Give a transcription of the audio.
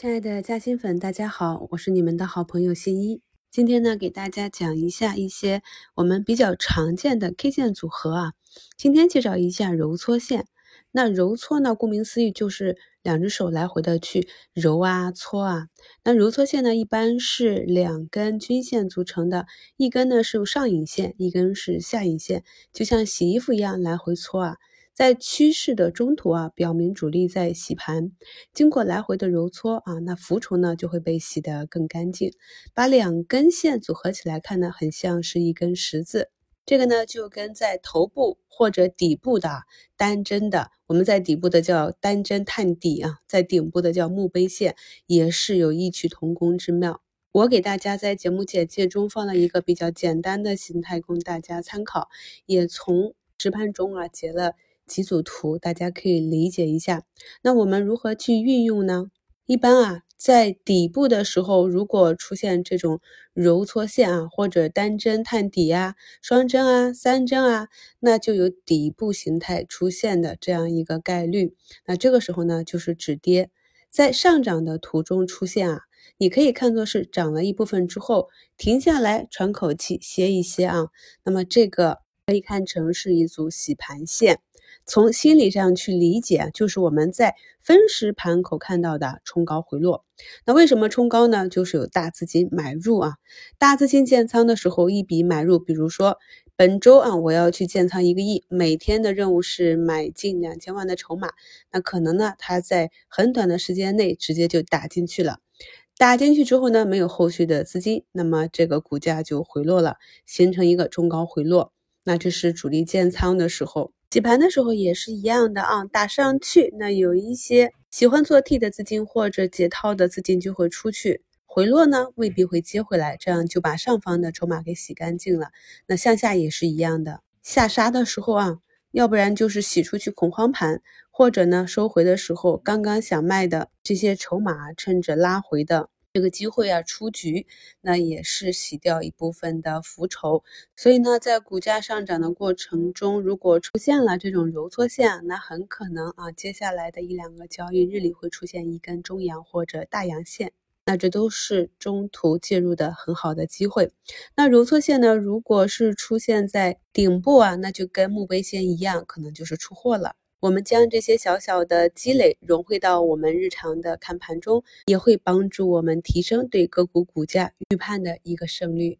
亲爱的嘉兴粉，大家好，我是你们的好朋友新一。今天呢，给大家讲一下一些我们比较常见的 K 线组合啊。今天介绍一下揉搓线。那揉搓呢，顾名思义就是两只手来回的去揉啊搓啊。那揉搓线呢，一般是两根均线组成的，一根呢是上引线，一根是下引线，就像洗衣服一样来回搓啊。在趋势的中途啊，表明主力在洗盘。经过来回的揉搓啊，那浮筹呢就会被洗得更干净。把两根线组合起来看呢，很像是一根十字。这个呢就跟在头部或者底部的单针的，我们在底部的叫单针探底啊，在顶部的叫墓碑线，也是有异曲同工之妙。我给大家在节目简介中放了一个比较简单的形态供大家参考，也从实盘中啊截了。几组图，大家可以理解一下。那我们如何去运用呢？一般啊，在底部的时候，如果出现这种揉搓线啊，或者单针探底啊、双针啊、三针啊，那就有底部形态出现的这样一个概率。那这个时候呢，就是止跌。在上涨的途中出现啊，你可以看作是涨了一部分之后停下来喘口气歇一歇啊。那么这个可以看成是一组洗盘线。从心理上去理解，就是我们在分时盘口看到的冲高回落。那为什么冲高呢？就是有大资金买入啊，大资金建仓的时候一笔买入，比如说本周啊，我要去建仓一个亿，每天的任务是买进两千万的筹码，那可能呢，它在很短的时间内直接就打进去了，打进去之后呢，没有后续的资金，那么这个股价就回落了，形成一个冲高回落。那这是主力建仓的时候。洗盘的时候也是一样的啊，打上去，那有一些喜欢做 T 的资金或者解套的资金就会出去，回落呢未必会接回来，这样就把上方的筹码给洗干净了。那向下也是一样的，下杀的时候啊，要不然就是洗出去恐慌盘，或者呢收回的时候刚刚想卖的这些筹码趁着拉回的。这个机会啊，出局，那也是洗掉一部分的浮筹。所以呢，在股价上涨的过程中，如果出现了这种揉搓线，那很可能啊，接下来的一两个交易日里会出现一根中阳或者大阳线，那这都是中途介入的很好的机会。那揉搓线呢，如果是出现在顶部啊，那就跟墓碑线一样，可能就是出货了。我们将这些小小的积累融汇到我们日常的看盘中，也会帮助我们提升对个股股价预判的一个胜率。